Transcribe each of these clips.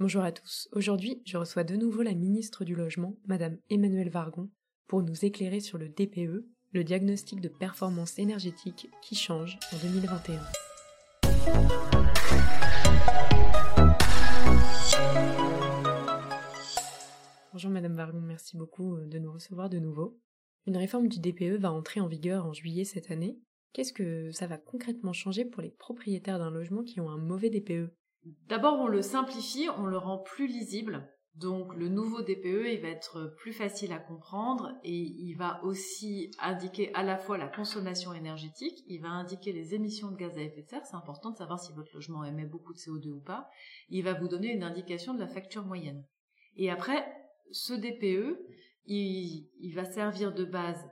Bonjour à tous. Aujourd'hui, je reçois de nouveau la ministre du Logement, Madame Emmanuelle Vargon, pour nous éclairer sur le DPE, le diagnostic de performance énergétique qui change en 2021. Bonjour Madame Vargon, merci beaucoup euh, de nous recevoir de nouveau. Une réforme du DPE va entrer en vigueur en juillet cette année. Qu'est-ce que ça va concrètement changer pour les propriétaires d'un logement qui ont un mauvais DPE D'abord, on le simplifie, on le rend plus lisible. Donc le nouveau DPE, il va être plus facile à comprendre et il va aussi indiquer à la fois la consommation énergétique, il va indiquer les émissions de gaz à effet de serre, c'est important de savoir si votre logement émet beaucoup de CO2 ou pas, il va vous donner une indication de la facture moyenne. Et après, ce DPE, va servir de base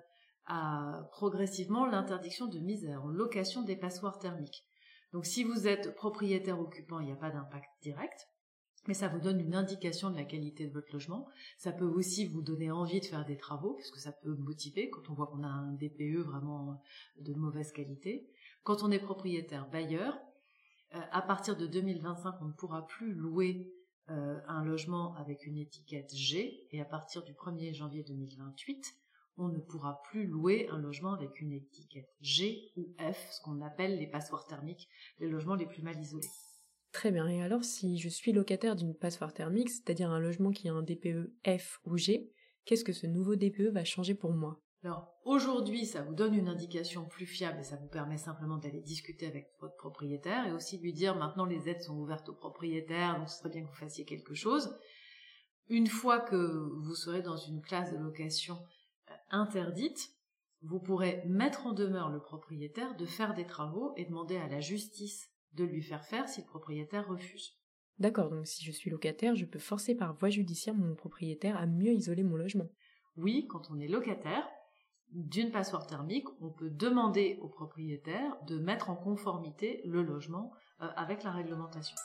à progressivement l'interdiction de mise en location des passoires thermiques. Donc si vous êtes propriétaire occupant, il n'y a pas d'impact direct, mais ça vous donne une indication de la qualité de votre logement. Ça peut aussi vous donner envie de faire des travaux, parce que ça peut motiver quand on voit qu'on a un DPE vraiment de mauvaise qualité. Quand on est propriétaire bailleur, euh, à partir de 2025, on ne pourra plus louer euh, un logement avec une étiquette G, et à partir du 1er janvier 2028, on ne pourra plus louer un logement avec une étiquette G ou F, ce qu'on appelle les passoires thermiques, les logements les plus mal isolés. Très bien, et alors si je suis locataire d'une passoire thermique, c'est-à-dire un logement qui a un DPE F ou G, qu'est-ce que ce nouveau DPE va changer pour moi? Alors aujourd'hui, ça vous donne une indication plus fiable et ça vous permet simplement d'aller discuter avec votre propriétaire et aussi de lui dire maintenant les aides sont ouvertes aux propriétaires, donc ce serait bien que vous fassiez quelque chose. Une fois que vous serez dans une classe de location interdite, vous pourrez mettre en demeure le propriétaire de faire des travaux et demander à la justice de lui faire faire si le propriétaire refuse. D'accord, donc si je suis locataire, je peux forcer par voie judiciaire mon propriétaire à mieux isoler mon logement. Oui, quand on est locataire d'une passoire thermique, on peut demander au propriétaire de mettre en conformité le logement euh, avec la réglementation.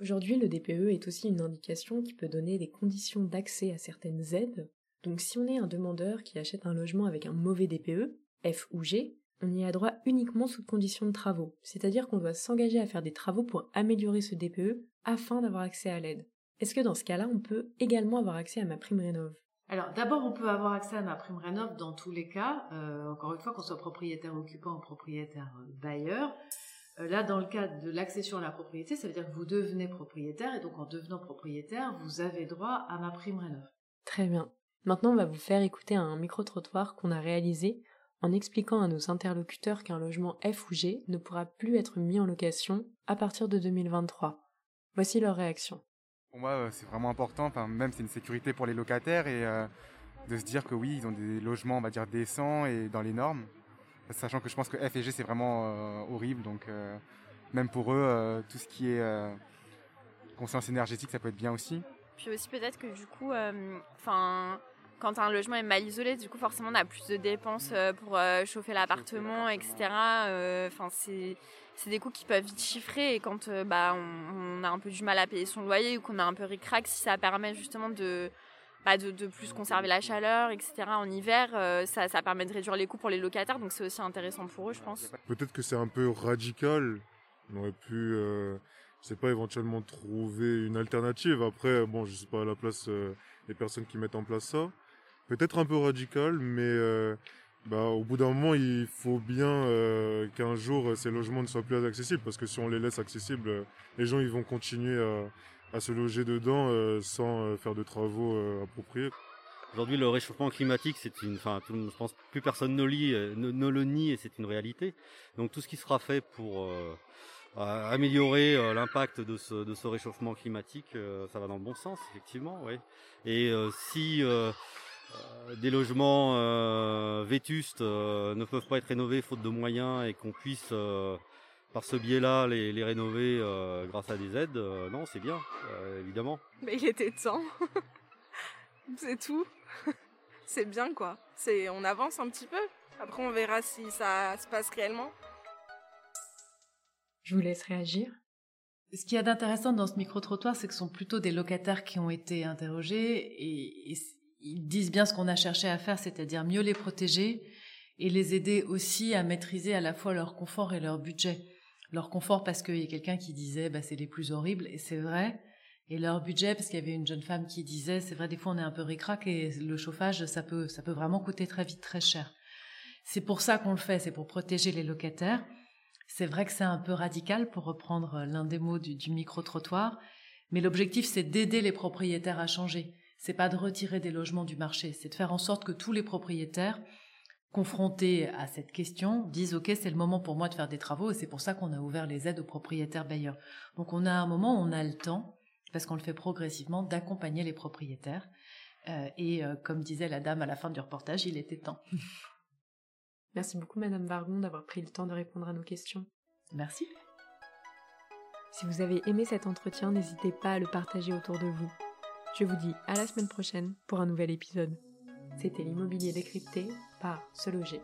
Aujourd'hui, le DPE est aussi une indication qui peut donner des conditions d'accès à certaines aides donc si on est un demandeur qui achète un logement avec un mauvais DPE, F ou G, on y a droit uniquement sous conditions de travaux, c'est-à-dire qu'on doit s'engager à faire des travaux pour améliorer ce DPE afin d'avoir accès à l'aide. Est-ce que dans ce cas-là, on peut également avoir accès à ma prime rénov? Alors d'abord, on peut avoir accès à ma prime rénov dans tous les cas, euh, encore une fois, qu'on soit propriétaire occupant ou propriétaire euh, bailleur. Euh, là, dans le cas de l'accession à la propriété, ça veut dire que vous devenez propriétaire et donc en devenant propriétaire, vous avez droit à ma prime rénov. Très bien. Maintenant, on va vous faire écouter un micro-trottoir qu'on a réalisé en expliquant à nos interlocuteurs qu'un logement F ou G ne pourra plus être mis en location à partir de 2023. Voici leur réaction. Pour moi, euh, c'est vraiment important, enfin, même c'est une sécurité pour les locataires et euh, de se dire que oui, ils ont des logements, on va dire, décents et dans les normes. Sachant que je pense que F et G, c'est vraiment euh, horrible, donc même pour eux, tout ce qui est conscience énergétique, ça peut être bien aussi. Puis aussi peut-être que du coup, enfin quand un logement est mal isolé, du coup, forcément, on a plus de dépenses euh, pour euh, chauffer l'appartement, etc. Euh, enfin, c'est c'est des coûts qui peuvent vite chiffrer et quand bah, on, a un peu du mal à payer son loyer ou qu'on a un peu ric-rac, si ça permet justement de, bah, de, de, plus conserver la chaleur, etc. en hiver, ça, ça permet de réduire les coûts pour les locataires, donc c'est aussi intéressant pour eux, je pense. Peut-être que c'est un peu radical. On aurait pu, je sais pas, éventuellement trouver une alternative. Après, bon, je sais pas à la place des personnes qui mettent en place ça peut-être un peu radical, mais euh, bah, au bout d'un moment, il faut bien euh, qu'un jour ces logements ne soient plus accessibles, parce que si on les laisse accessibles, euh, les gens ils vont continuer à, se loger dedans sans faire de travaux appropriés. Aujourd'hui, le réchauffement climatique, c'est une, enfin, je pense plus personne ne, lit, le nie et c'est une réalité. Donc tout ce qui sera fait pour améliorer l'impact de ce, réchauffement climatique, ça va dans le bon sens, effectivement, oui. Et si euh, des logements euh, vétustes euh, ne peuvent pas être rénovés faute de moyens et qu'on puisse par ce biais-là les, rénover grâce à des aides, non, c'est bien, évidemment. Mais il était temps. c'est tout. c'est bien quoi. C'est on avance un petit peu. Après on verra si ça se passe réellement. Je vous laisse réagir. Ce qu'il y a d'intéressant dans ce micro-trottoir, c'est que ce sont plutôt des locataires qui ont été interrogés et, et ils disent bien ce qu'on a cherché à faire, c'est-à-dire mieux les protéger et les aider aussi à maîtriser à la fois leur confort et leur budget. Leur confort parce qu'il y a quelqu'un qui disait bah, c'est les plus horribles et c'est vrai. et leur budget, parce qu'il y avait une jeune femme qui disait, c'est vrai, des fois on est un peu récrac et le chauffage, ça peut, ça peut vraiment coûter très vite très cher. C'est pour ça qu'on le fait, c'est pour protéger les locataires. C'est vrai que c'est un peu radical pour reprendre l'un des mots du, micro-trottoir, mais l'objectif c'est d'aider les propriétaires à changer. C'est pas de retirer des logements du marché, c'est de faire en sorte que tous les propriétaires confrontés à cette question disent ok c'est le moment pour moi de faire des travaux et c'est pour ça qu'on a ouvert les aides aux propriétaires bailleurs. Donc on a un moment où on a le temps parce qu'on le fait progressivement d'accompagner les propriétaires euh, et euh, comme disait la dame à la fin du reportage il était temps. Merci beaucoup, Madame Vargon, d'avoir pris le temps de répondre à nos questions. Merci. Si vous avez aimé cet entretien, n'hésitez pas à le partager autour de vous. Je vous dis à la semaine prochaine pour un nouvel épisode. C'était l'immobilier décrypté par Se Loger.